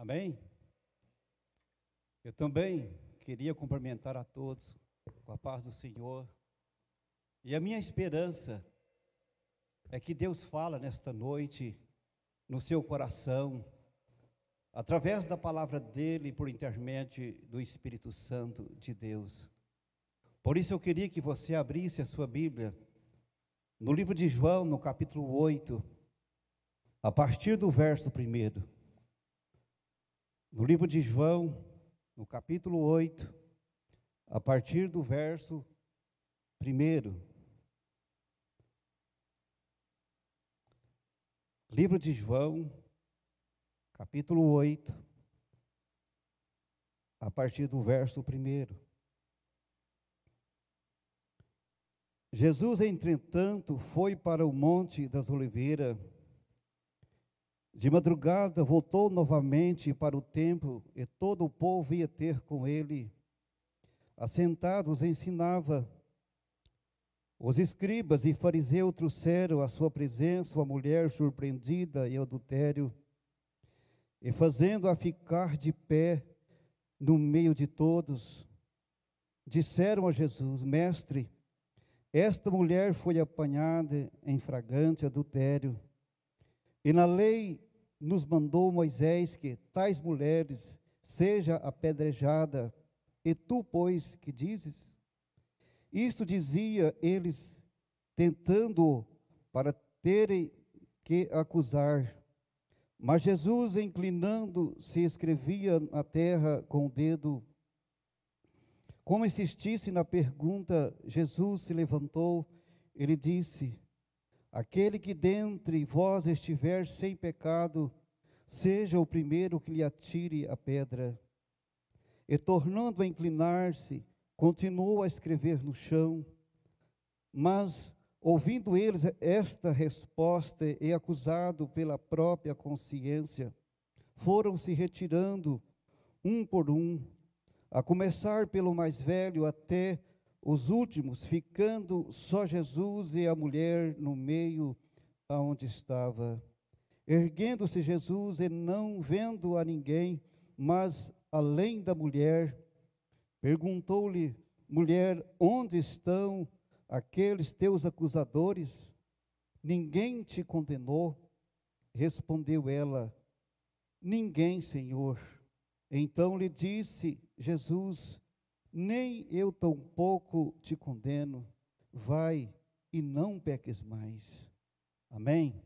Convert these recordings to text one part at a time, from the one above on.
Amém? Eu também queria cumprimentar a todos com a paz do Senhor. E a minha esperança é que Deus fala nesta noite no seu coração, através da palavra dele, por intermédio do Espírito Santo de Deus. Por isso eu queria que você abrisse a sua Bíblia no livro de João, no capítulo 8, a partir do verso 1. No livro de João, no capítulo 8, a partir do verso 1. Livro de João, capítulo 8, a partir do verso 1. Jesus, entretanto, foi para o Monte das Oliveiras. De madrugada voltou novamente para o templo e todo o povo ia ter com ele. Assentados ensinava. Os escribas e fariseus trouxeram à sua presença uma mulher surpreendida em adultério e fazendo-a ficar de pé no meio de todos, disseram a Jesus: Mestre, esta mulher foi apanhada em fragante adultério. E na lei nos mandou Moisés que tais mulheres seja apedrejada. E tu, pois, que dizes? Isto dizia eles, tentando para terem que acusar. Mas Jesus, inclinando, se escrevia na terra com o dedo como insistisse na pergunta, Jesus se levantou, ele disse: Aquele que dentre vós estiver sem pecado, seja o primeiro que lhe atire a pedra. E tornando a inclinar-se, continuou a escrever no chão. Mas, ouvindo eles esta resposta e acusado pela própria consciência, foram se retirando um por um, a começar pelo mais velho até os últimos, ficando só Jesus e a mulher no meio aonde estava. Erguendo-se Jesus e não vendo a ninguém, mas além da mulher, perguntou-lhe: Mulher, onde estão aqueles teus acusadores? Ninguém te condenou? Respondeu ela: Ninguém, Senhor. Então lhe disse Jesus: Nem eu tampouco te condeno, vai e não peques mais. Amém?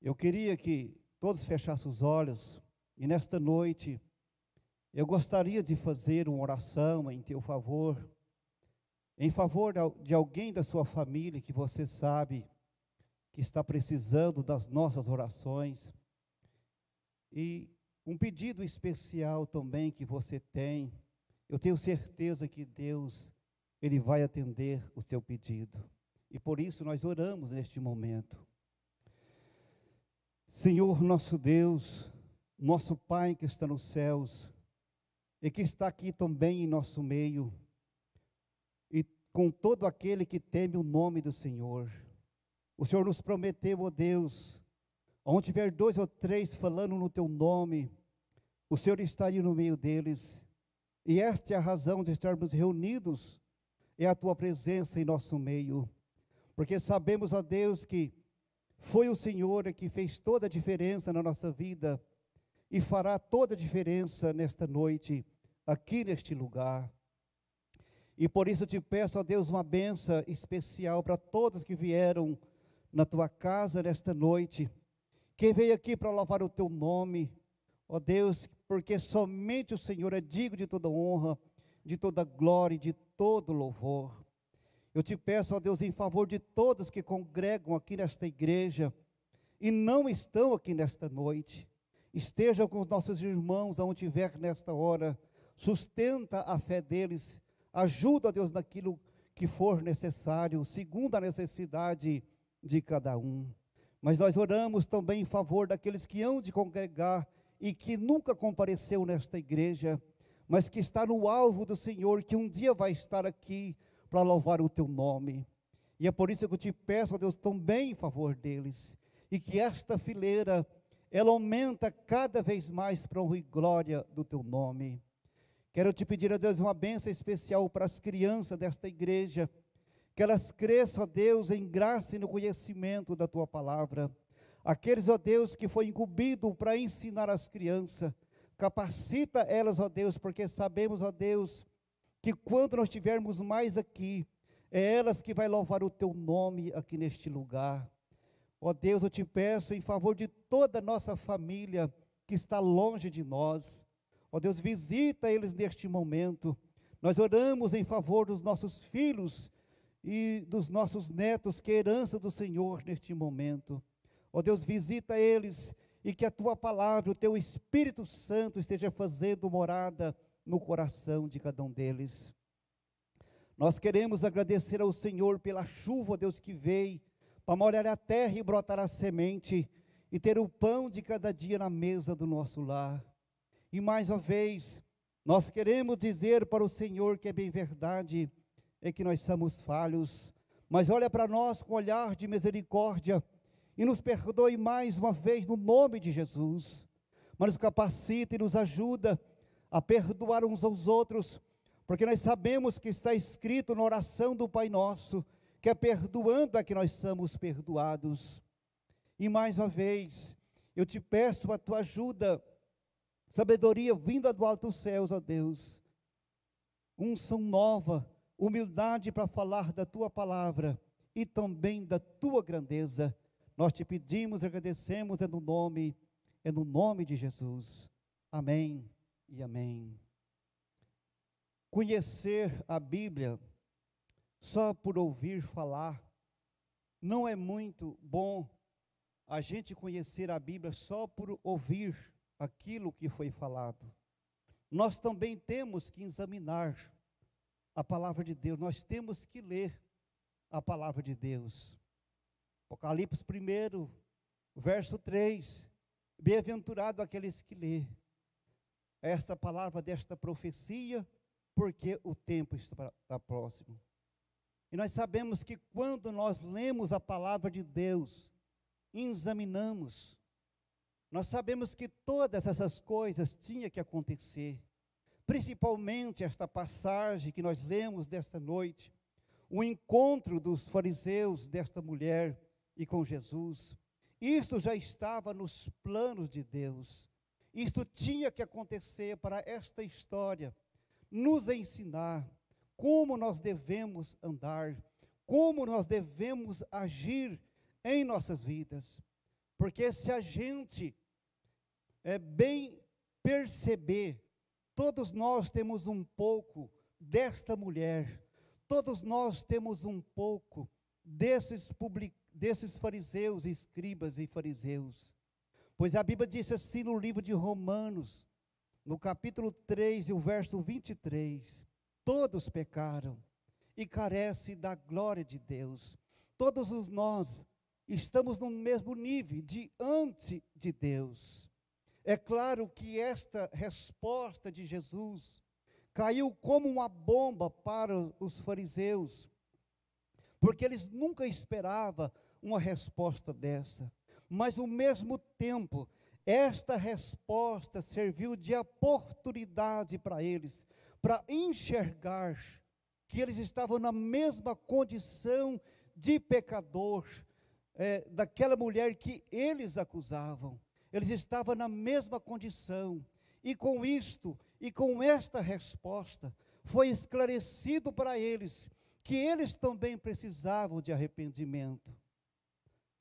Eu queria que todos fechassem os olhos e nesta noite eu gostaria de fazer uma oração em teu favor, em favor de alguém da sua família que você sabe que está precisando das nossas orações. E um pedido especial também que você tem, eu tenho certeza que Deus, Ele vai atender o seu pedido. E por isso nós oramos neste momento. Senhor nosso Deus, nosso Pai que está nos céus, e que está aqui também em nosso meio, e com todo aquele que teme o nome do Senhor. O Senhor nos prometeu, ó oh Deus, Onde tiver dois ou três falando no teu nome, o Senhor está no meio deles. E esta é a razão de estarmos reunidos, é a tua presença em nosso meio. Porque sabemos, ó Deus, que foi o Senhor que fez toda a diferença na nossa vida e fará toda a diferença nesta noite, aqui neste lugar. E por isso te peço, ó Deus, uma benção especial para todos que vieram na tua casa nesta noite quem veio aqui para louvar o teu nome, ó Deus, porque somente o Senhor é digno de toda honra, de toda glória e de todo louvor. Eu te peço, ó Deus, em favor de todos que congregam aqui nesta igreja e não estão aqui nesta noite, estejam com os nossos irmãos aonde estiver nesta hora, sustenta a fé deles, ajuda, Deus, naquilo que for necessário, segundo a necessidade de cada um. Mas nós oramos também em favor daqueles que hão de congregar e que nunca compareceu nesta igreja, mas que está no alvo do Senhor, que um dia vai estar aqui para louvar o teu nome. E é por isso que eu te peço, ó Deus, também em favor deles, e que esta fileira ela aumenta cada vez mais para honra e glória do teu nome. Quero te pedir, a Deus, uma bênção especial para as crianças desta igreja, que elas cresçam, ó Deus, em graça e no conhecimento da tua palavra. Aqueles, ó Deus, que foi incumbido para ensinar as crianças, capacita elas, ó Deus, porque sabemos, ó Deus, que quando nós estivermos mais aqui, é elas que vai louvar o teu nome aqui neste lugar. Ó Deus, eu te peço em favor de toda a nossa família que está longe de nós. Ó Deus, visita eles neste momento. Nós oramos em favor dos nossos filhos e dos nossos netos, que é herança do Senhor neste momento. Ó Deus, visita eles e que a tua palavra, o teu Espírito Santo esteja fazendo morada no coração de cada um deles. Nós queremos agradecer ao Senhor pela chuva, Deus, que veio para molhar a terra e brotar a semente e ter o pão de cada dia na mesa do nosso lar. E mais uma vez, nós queremos dizer para o Senhor que é bem verdade, é que nós somos falhos, mas olha para nós com olhar de misericórdia e nos perdoe mais uma vez no nome de Jesus, mas nos capacita e nos ajuda a perdoar uns aos outros, porque nós sabemos que está escrito na oração do Pai Nosso, que é perdoando a que nós somos perdoados. E mais uma vez, eu te peço a tua ajuda, sabedoria vinda do alto dos céus, ó Deus, unção nova, humildade para falar da tua palavra e também da tua grandeza. Nós te pedimos e agradecemos é no nome, é no nome de Jesus. Amém e amém. Conhecer a Bíblia só por ouvir falar não é muito bom a gente conhecer a Bíblia só por ouvir aquilo que foi falado. Nós também temos que examinar a palavra de Deus, nós temos que ler a palavra de Deus. Apocalipse 1, verso 3: Bem-aventurado aqueles que lê esta palavra desta profecia, porque o tempo está próximo. E nós sabemos que quando nós lemos a palavra de Deus, examinamos, nós sabemos que todas essas coisas tinham que acontecer, principalmente esta passagem que nós lemos desta noite, o encontro dos fariseus desta mulher e com Jesus. Isto já estava nos planos de Deus. Isto tinha que acontecer para esta história nos ensinar como nós devemos andar, como nós devemos agir em nossas vidas. Porque se a gente é bem perceber, todos nós temos um pouco desta mulher, todos nós temos um pouco desses, public, desses fariseus, escribas e fariseus. Pois a Bíblia diz assim no livro de Romanos, no capítulo 3 e o verso 23: Todos pecaram e carecem da glória de Deus. Todos os nós estamos no mesmo nível diante de Deus. É claro que esta resposta de Jesus caiu como uma bomba para os fariseus, porque eles nunca esperavam uma resposta dessa mas ao mesmo tempo, esta resposta serviu de oportunidade para eles, para enxergar que eles estavam na mesma condição de pecador é, daquela mulher que eles acusavam. Eles estavam na mesma condição. E com isto, e com esta resposta, foi esclarecido para eles que eles também precisavam de arrependimento.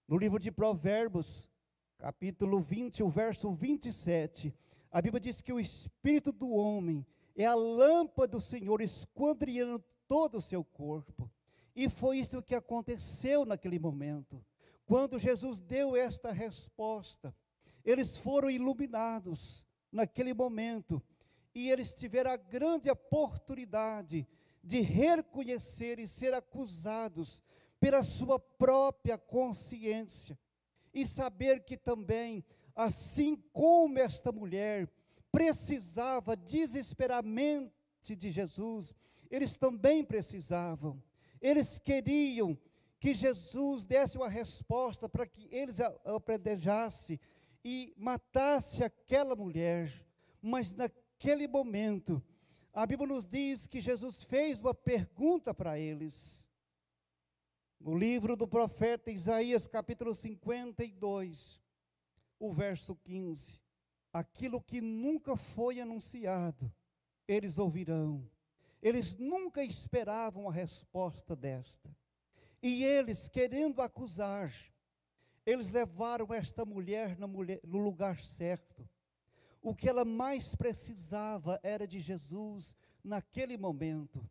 No livro de Provérbios, capítulo 20, o verso 27, a Bíblia diz que o espírito do homem é a lâmpada do Senhor esquadrinhando todo o seu corpo. E foi isso que aconteceu naquele momento. Quando Jesus deu esta resposta, eles foram iluminados naquele momento e eles tiveram a grande oportunidade de reconhecer e ser acusados pela sua própria consciência e saber que também, assim como esta mulher precisava desesperadamente de Jesus, eles também precisavam. Eles queriam que Jesus desse uma resposta para que eles aprendejassem e matasse aquela mulher, mas naquele momento, a Bíblia nos diz que Jesus fez uma pergunta para eles. No livro do profeta Isaías, capítulo 52, o verso 15: Aquilo que nunca foi anunciado, eles ouvirão. Eles nunca esperavam a resposta desta. E eles, querendo acusar, eles levaram esta mulher no lugar certo. O que ela mais precisava era de Jesus naquele momento.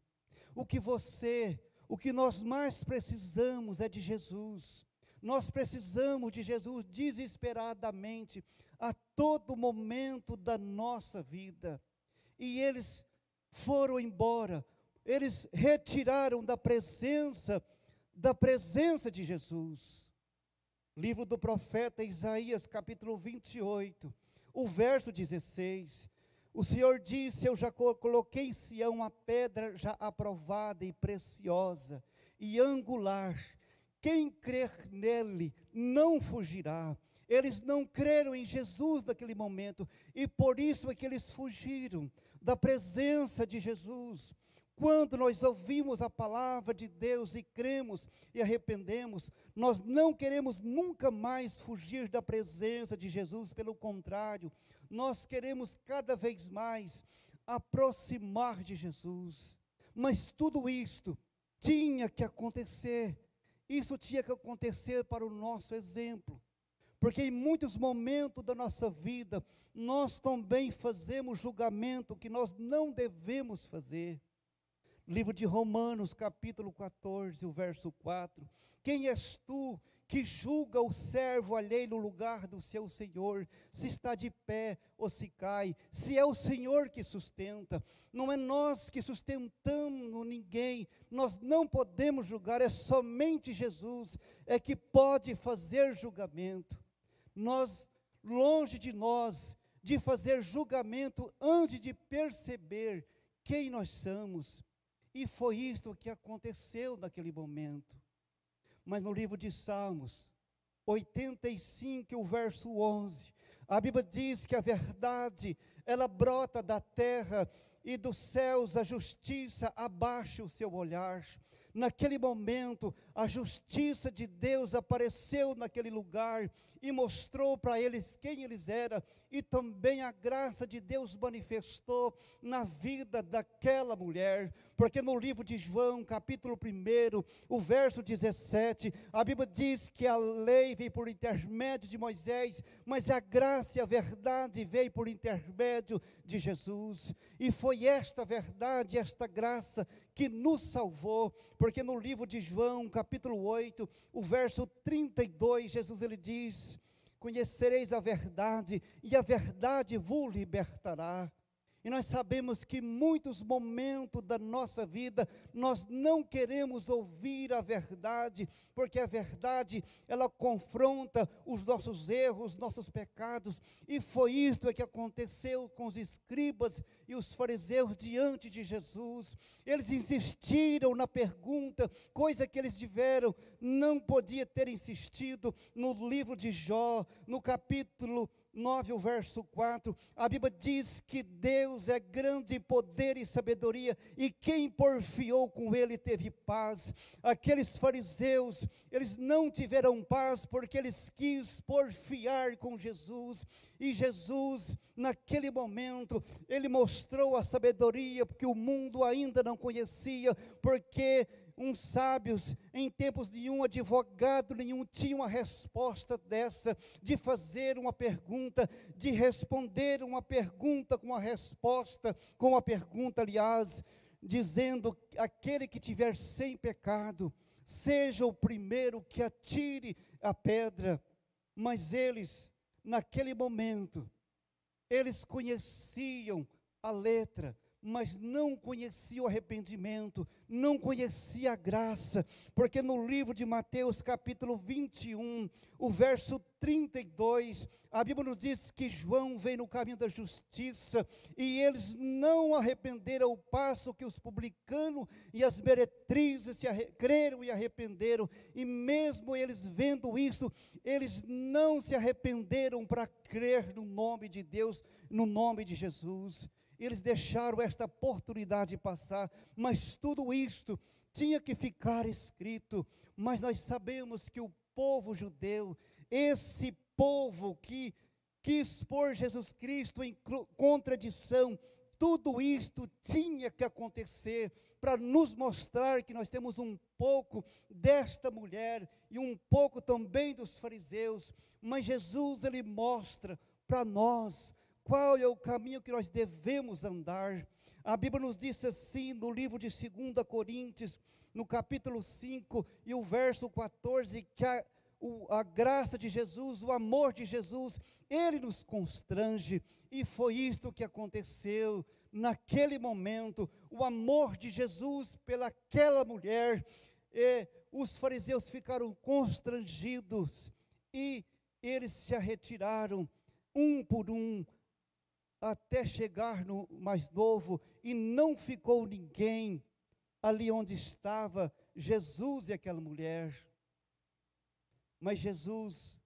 O que você, o que nós mais precisamos é de Jesus. Nós precisamos de Jesus desesperadamente a todo momento da nossa vida. E eles foram embora, eles retiraram da presença da presença de Jesus. Livro do profeta Isaías, capítulo 28, o verso 16. O Senhor disse: Eu já coloquei em Sião a pedra já aprovada e preciosa e angular. Quem crer nele não fugirá. Eles não creram em Jesus naquele momento e por isso é que eles fugiram da presença de Jesus. Quando nós ouvimos a palavra de Deus e cremos e arrependemos, nós não queremos nunca mais fugir da presença de Jesus, pelo contrário, nós queremos cada vez mais aproximar de Jesus. Mas tudo isto tinha que acontecer, isso tinha que acontecer para o nosso exemplo, porque em muitos momentos da nossa vida, nós também fazemos julgamento que nós não devemos fazer. Livro de Romanos, capítulo 14, o verso 4. Quem és tu que julga o servo alheio no lugar do seu senhor, se está de pé ou se cai, se é o Senhor que sustenta, não é nós que sustentamos ninguém, nós não podemos julgar, é somente Jesus é que pode fazer julgamento. Nós, longe de nós, de fazer julgamento antes de perceber quem nós somos. E foi isto que aconteceu naquele momento. Mas no livro de Salmos, 85, o verso 11, a Bíblia diz que a verdade, ela brota da terra e dos céus a justiça abaixa o seu olhar. Naquele momento, a justiça de Deus apareceu naquele lugar e mostrou para eles quem eles eram, e também a graça de Deus manifestou na vida daquela mulher, porque no livro de João, capítulo 1, o verso 17, a Bíblia diz que a lei veio por intermédio de Moisés, mas a graça e a verdade veio por intermédio de Jesus, e foi esta verdade, esta graça que nos salvou, porque no livro de João, capítulo 8, o verso 32, Jesus ele diz: conhecereis a verdade, e a verdade vos libertará. E nós sabemos que muitos momentos da nossa vida nós não queremos ouvir a verdade, porque a verdade ela confronta os nossos erros, nossos pecados, e foi isto que aconteceu com os escribas e os fariseus diante de Jesus. Eles insistiram na pergunta, coisa que eles tiveram, não podia ter insistido no livro de Jó, no capítulo 9, o verso 4, a Bíblia diz que Deus é grande em poder e sabedoria, e quem porfiou com ele teve paz. Aqueles fariseus, eles não tiveram paz porque eles quis porfiar com Jesus, e Jesus, naquele momento, ele mostrou a sabedoria que o mundo ainda não conhecia, porque uns sábios, em tempos de um advogado nenhum, tinham a resposta dessa, de fazer uma pergunta, de responder uma pergunta com a resposta, com a pergunta, aliás, dizendo: aquele que tiver sem pecado, seja o primeiro que atire a pedra. Mas eles, naquele momento, eles conheciam a letra, mas não conhecia o arrependimento, não conhecia a graça, porque no livro de Mateus, capítulo 21, o verso 32, a Bíblia nos diz que João veio no caminho da justiça e eles não arrependeram ao passo que os publicanos e as meretrizes se creram e arrependeram, e mesmo eles vendo isso, eles não se arrependeram para crer no nome de Deus, no nome de Jesus eles deixaram esta oportunidade passar, mas tudo isto tinha que ficar escrito. Mas nós sabemos que o povo judeu, esse povo que quis pôr Jesus Cristo em contradição, tudo isto tinha que acontecer para nos mostrar que nós temos um pouco desta mulher e um pouco também dos fariseus, mas Jesus ele mostra para nós qual é o caminho que nós devemos andar? A Bíblia nos diz assim no livro de 2 Coríntios, no capítulo 5 e o verso 14, que a, o, a graça de Jesus, o amor de Jesus, ele nos constrange, e foi isto que aconteceu. Naquele momento, o amor de Jesus pelaquela mulher, e os fariseus ficaram constrangidos, e eles se retiraram, um por um, até chegar no mais novo, e não ficou ninguém ali onde estava Jesus e aquela mulher. Mas Jesus,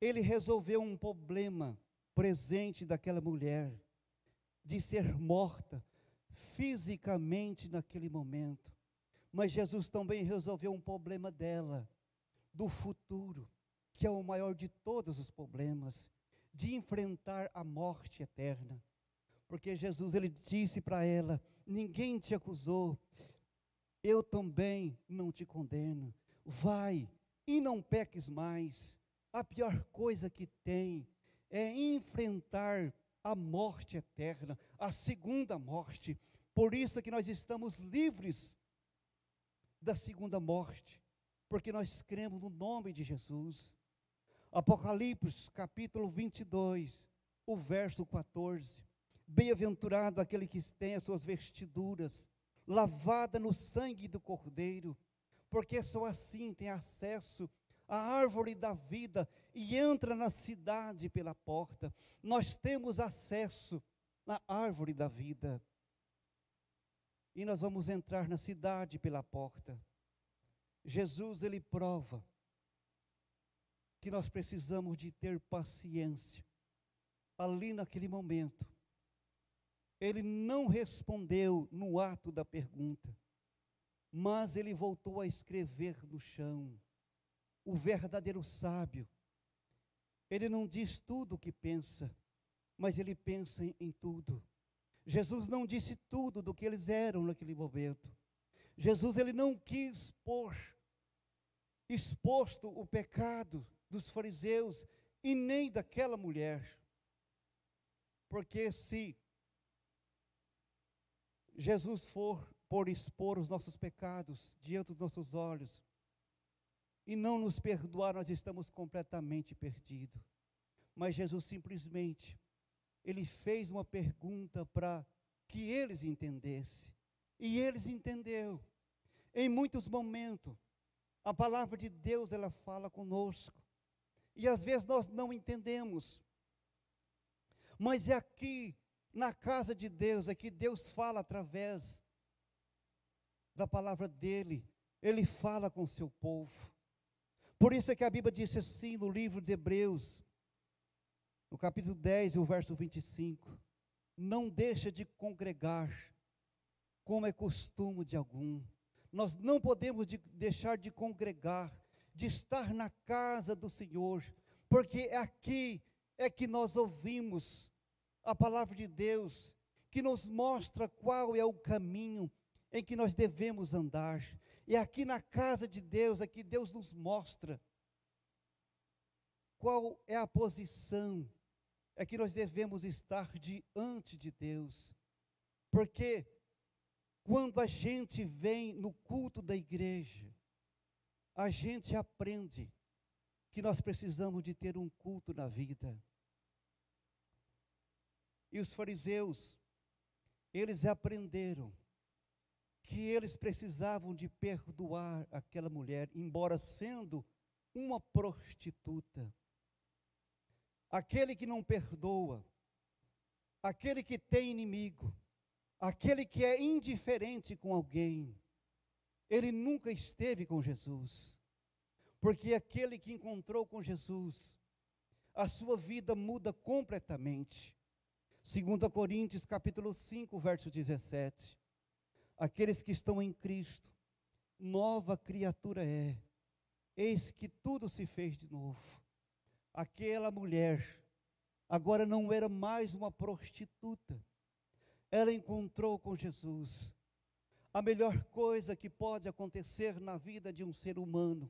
ele resolveu um problema presente daquela mulher, de ser morta fisicamente naquele momento. Mas Jesus também resolveu um problema dela, do futuro, que é o maior de todos os problemas de enfrentar a morte eterna. Porque Jesus ele disse para ela: Ninguém te acusou, eu também não te condeno. Vai e não peques mais. A pior coisa que tem é enfrentar a morte eterna, a segunda morte. Por isso que nós estamos livres da segunda morte, porque nós cremos no nome de Jesus. Apocalipse capítulo 22, o verso 14. Bem-aventurado aquele que tem as suas vestiduras lavada no sangue do Cordeiro, porque só assim tem acesso à árvore da vida e entra na cidade pela porta. Nós temos acesso na árvore da vida. E nós vamos entrar na cidade pela porta. Jesus ele prova que nós precisamos de ter paciência. Ali naquele momento, ele não respondeu no ato da pergunta, mas ele voltou a escrever no chão. O verdadeiro sábio, ele não diz tudo o que pensa, mas ele pensa em, em tudo. Jesus não disse tudo do que eles eram naquele momento. Jesus ele não quis pôr exposto o pecado dos fariseus e nem daquela mulher. Porque se Jesus for por expor os nossos pecados diante dos nossos olhos e não nos perdoar, nós estamos completamente perdidos. Mas Jesus simplesmente, ele fez uma pergunta para que eles entendessem. E eles entenderam. Em muitos momentos, a palavra de Deus ela fala conosco. E às vezes nós não entendemos. Mas é aqui, na casa de Deus, é que Deus fala através da palavra dele. Ele fala com o seu povo. Por isso é que a Bíblia disse assim no livro de Hebreus, no capítulo 10, o verso 25: Não deixa de congregar, como é costume de algum. Nós não podemos de deixar de congregar, de estar na casa do Senhor, porque é aqui é que nós ouvimos a palavra de Deus, que nos mostra qual é o caminho em que nós devemos andar. E aqui na casa de Deus é que Deus nos mostra qual é a posição é que nós devemos estar diante de Deus. Porque quando a gente vem no culto da igreja, a gente aprende que nós precisamos de ter um culto na vida. E os fariseus, eles aprenderam que eles precisavam de perdoar aquela mulher, embora sendo uma prostituta. Aquele que não perdoa, aquele que tem inimigo, aquele que é indiferente com alguém, ele nunca esteve com Jesus. Porque aquele que encontrou com Jesus, a sua vida muda completamente. 2 Coríntios capítulo 5, verso 17. Aqueles que estão em Cristo, nova criatura é. Eis que tudo se fez de novo. Aquela mulher agora não era mais uma prostituta. Ela encontrou com Jesus. A melhor coisa que pode acontecer na vida de um ser humano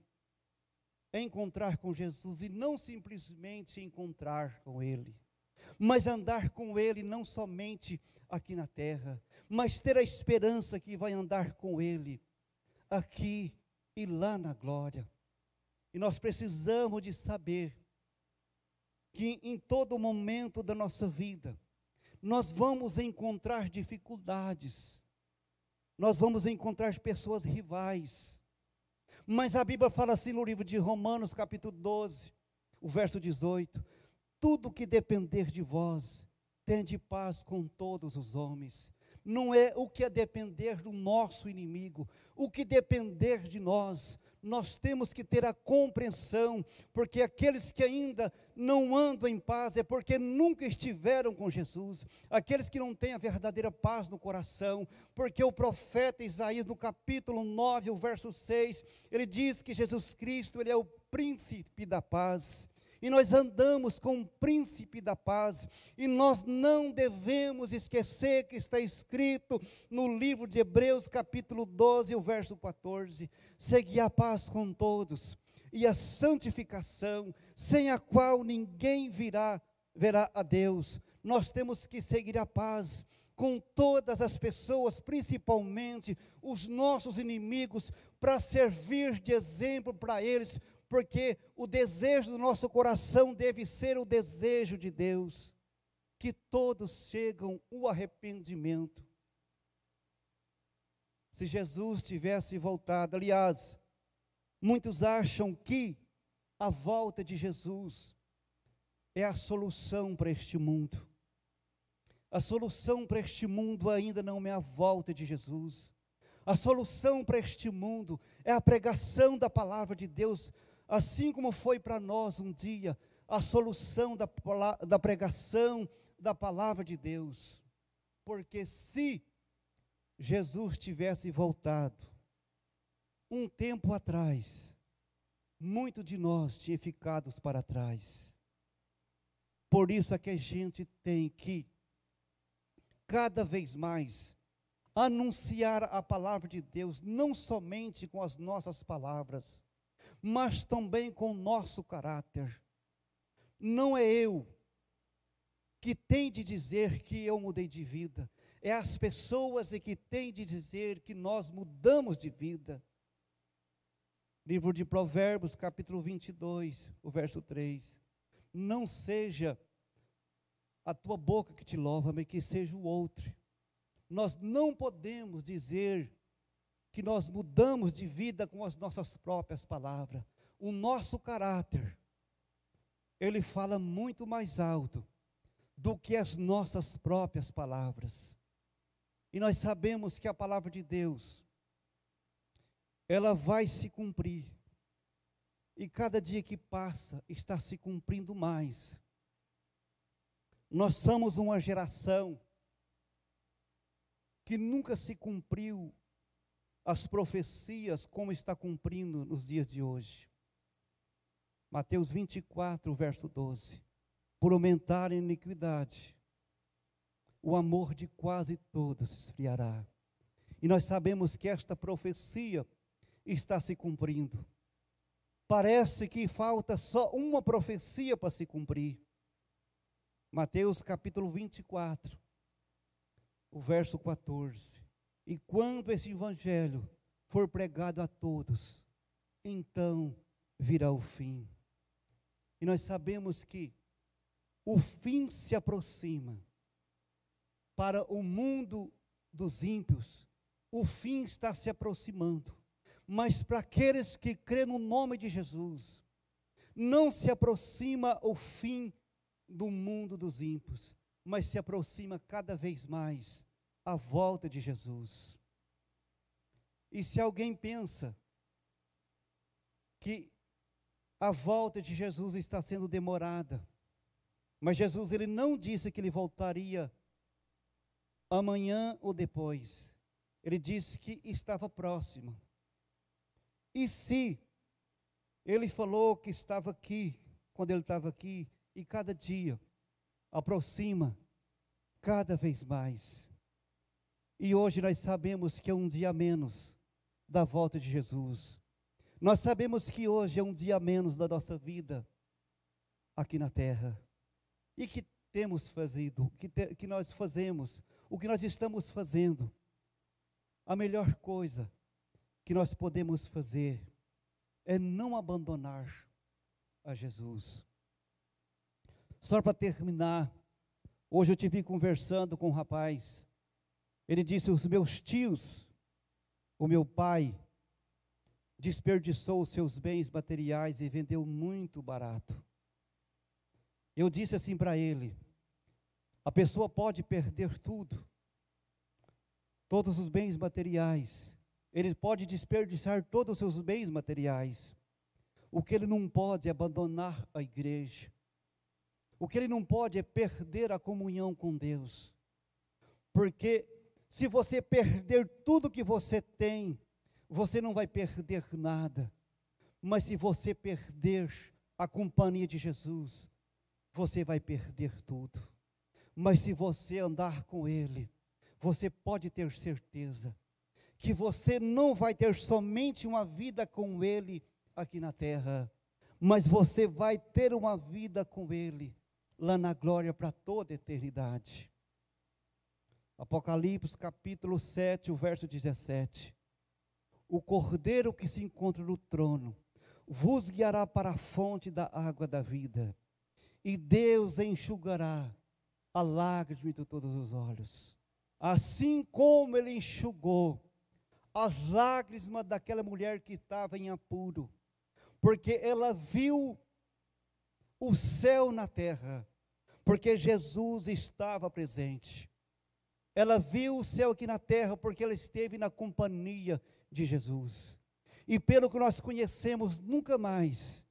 é encontrar com Jesus e não simplesmente encontrar com Ele, mas andar com Ele não somente aqui na terra, mas ter a esperança que vai andar com Ele aqui e lá na glória. E nós precisamos de saber que em todo momento da nossa vida, nós vamos encontrar dificuldades, nós vamos encontrar pessoas rivais, mas a Bíblia fala assim no livro de Romanos, capítulo 12, o verso 18: Tudo que depender de vós, tende paz com todos os homens. Não é o que é depender do nosso inimigo, o que depender de nós, nós temos que ter a compreensão, porque aqueles que ainda não andam em paz é porque nunca estiveram com Jesus, aqueles que não têm a verdadeira paz no coração, porque o profeta Isaías, no capítulo 9, o verso 6, ele diz que Jesus Cristo, ele é o príncipe da paz e nós andamos com o príncipe da paz, e nós não devemos esquecer que está escrito no livro de Hebreus, capítulo 12, o verso 14: Segui a paz com todos, e a santificação, sem a qual ninguém virá, verá a Deus. Nós temos que seguir a paz com todas as pessoas, principalmente os nossos inimigos, para servir de exemplo para eles, porque o desejo do nosso coração deve ser o desejo de Deus, que todos chegam o arrependimento. Se Jesus tivesse voltado, aliás, muitos acham que a volta de Jesus é a solução para este mundo. A solução para este mundo ainda não é a volta de Jesus. A solução para este mundo é a pregação da palavra de Deus assim como foi para nós um dia a solução da, da pregação da palavra de Deus. Porque se Jesus tivesse voltado um tempo atrás, muito de nós tinha ficado para trás. Por isso é que a gente tem que, cada vez mais, anunciar a palavra de Deus, não somente com as nossas palavras, mas também com o nosso caráter. Não é eu que tem de dizer que eu mudei de vida, é as pessoas que têm de dizer que nós mudamos de vida. Livro de Provérbios, capítulo 22, o verso 3. Não seja a tua boca que te louva, mas que seja o outro. Nós não podemos dizer que nós mudamos de vida com as nossas próprias palavras. O nosso caráter, ele fala muito mais alto do que as nossas próprias palavras. E nós sabemos que a palavra de Deus, ela vai se cumprir. E cada dia que passa está se cumprindo mais. Nós somos uma geração que nunca se cumpriu as profecias como está cumprindo nos dias de hoje. Mateus 24, verso 12. Por aumentar a iniquidade, o amor de quase todos esfriará. E nós sabemos que esta profecia está se cumprindo. Parece que falta só uma profecia para se cumprir. Mateus capítulo 24, o verso 14. E quando esse evangelho for pregado a todos, então virá o fim. E nós sabemos que o fim se aproxima para o mundo dos ímpios, o fim está se aproximando. Mas para aqueles que crêem no nome de Jesus, não se aproxima o fim do mundo dos ímpios, mas se aproxima cada vez mais a volta de Jesus. E se alguém pensa que a volta de Jesus está sendo demorada, mas Jesus ele não disse que ele voltaria amanhã ou depois. Ele disse que estava próximo. E se ele falou que estava aqui, quando ele estava aqui, e cada dia aproxima cada vez mais. E hoje nós sabemos que é um dia menos da volta de Jesus. Nós sabemos que hoje é um dia menos da nossa vida aqui na terra. E que temos fazido, que, te, que nós fazemos, o que nós estamos fazendo. A melhor coisa que nós podemos fazer é não abandonar a Jesus. Só para terminar, hoje eu tive conversando com um rapaz. Ele disse: Os meus tios, o meu pai, desperdiçou os seus bens materiais e vendeu muito barato. Eu disse assim para ele: a pessoa pode perder tudo, todos os bens materiais, ele pode desperdiçar todos os seus bens materiais. O que ele não pode é abandonar a igreja. O que ele não pode é perder a comunhão com Deus. Porque se você perder tudo que você tem, você não vai perder nada. Mas se você perder a companhia de Jesus, você vai perder tudo. Mas se você andar com Ele, você pode ter certeza que você não vai ter somente uma vida com Ele aqui na terra, mas você vai ter uma vida com Ele lá na glória para toda a eternidade. Apocalipse capítulo 7, o verso 17. O cordeiro que se encontra no trono vos guiará para a fonte da água da vida, e Deus enxugará a lágrima de todos os olhos, assim como Ele enxugou as lágrimas daquela mulher que estava em apuro, porque ela viu o céu na terra, porque Jesus estava presente. Ela viu o céu aqui na terra porque ela esteve na companhia de Jesus. E pelo que nós conhecemos, nunca mais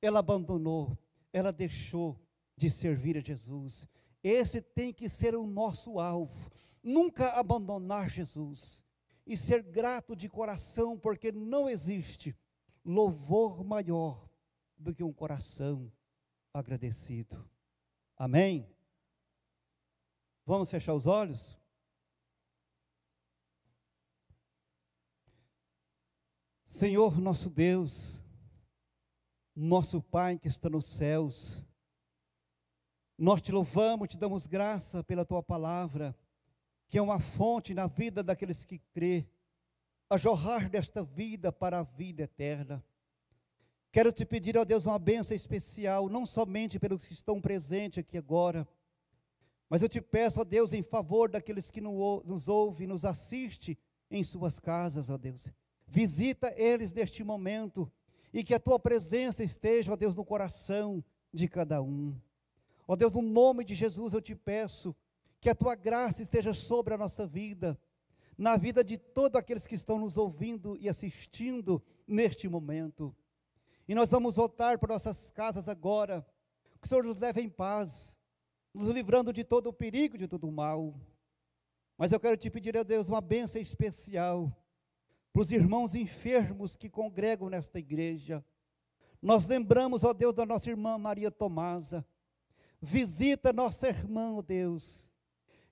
ela abandonou, ela deixou de servir a Jesus. Esse tem que ser o nosso alvo. Nunca abandonar Jesus e ser grato de coração, porque não existe louvor maior do que um coração agradecido. Amém? Vamos fechar os olhos? Senhor nosso Deus, nosso Pai que está nos céus, nós te louvamos, te damos graça pela tua palavra que é uma fonte na vida daqueles que crê, a jorrar desta vida para a vida eterna. Quero te pedir, ó Deus, uma benção especial, não somente pelos que estão presentes aqui agora, mas eu te peço, ó Deus, em favor daqueles que nos ouvem, nos assistem em suas casas, ó Deus. Visita eles neste momento e que a tua presença esteja, ó Deus, no coração de cada um. Ó Deus, no nome de Jesus eu te peço, que a tua graça esteja sobre a nossa vida, na vida de todos aqueles que estão nos ouvindo e assistindo neste momento. E nós vamos voltar para nossas casas agora. Que o Senhor nos leve em paz, nos livrando de todo o perigo, de todo o mal. Mas eu quero te pedir a Deus uma bênção especial para os irmãos enfermos que congregam nesta igreja. Nós lembramos, ó Deus, da nossa irmã Maria Tomasa. Visita nossa irmã, ó Deus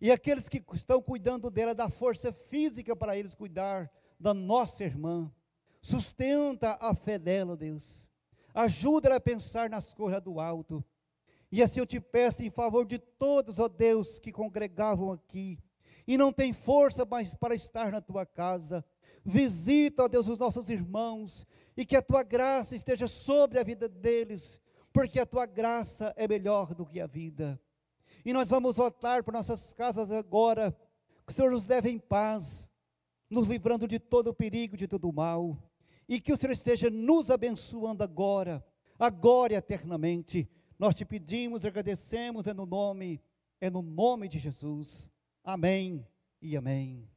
e aqueles que estão cuidando dela, dá força física para eles cuidar da nossa irmã. Sustenta a fé dela, Deus. Ajuda ela a pensar nas coisas do alto. E assim eu te peço em favor de todos, ó Deus, que congregavam aqui e não tem força mais para estar na tua casa. Visita, ó Deus, os nossos irmãos e que a tua graça esteja sobre a vida deles, porque a tua graça é melhor do que a vida. E nós vamos voltar para nossas casas agora. Que o Senhor nos leve em paz, nos livrando de todo o perigo, de todo o mal. E que o Senhor esteja nos abençoando agora, agora e eternamente nós te pedimos e agradecemos é no nome, é no nome de Jesus. Amém e amém.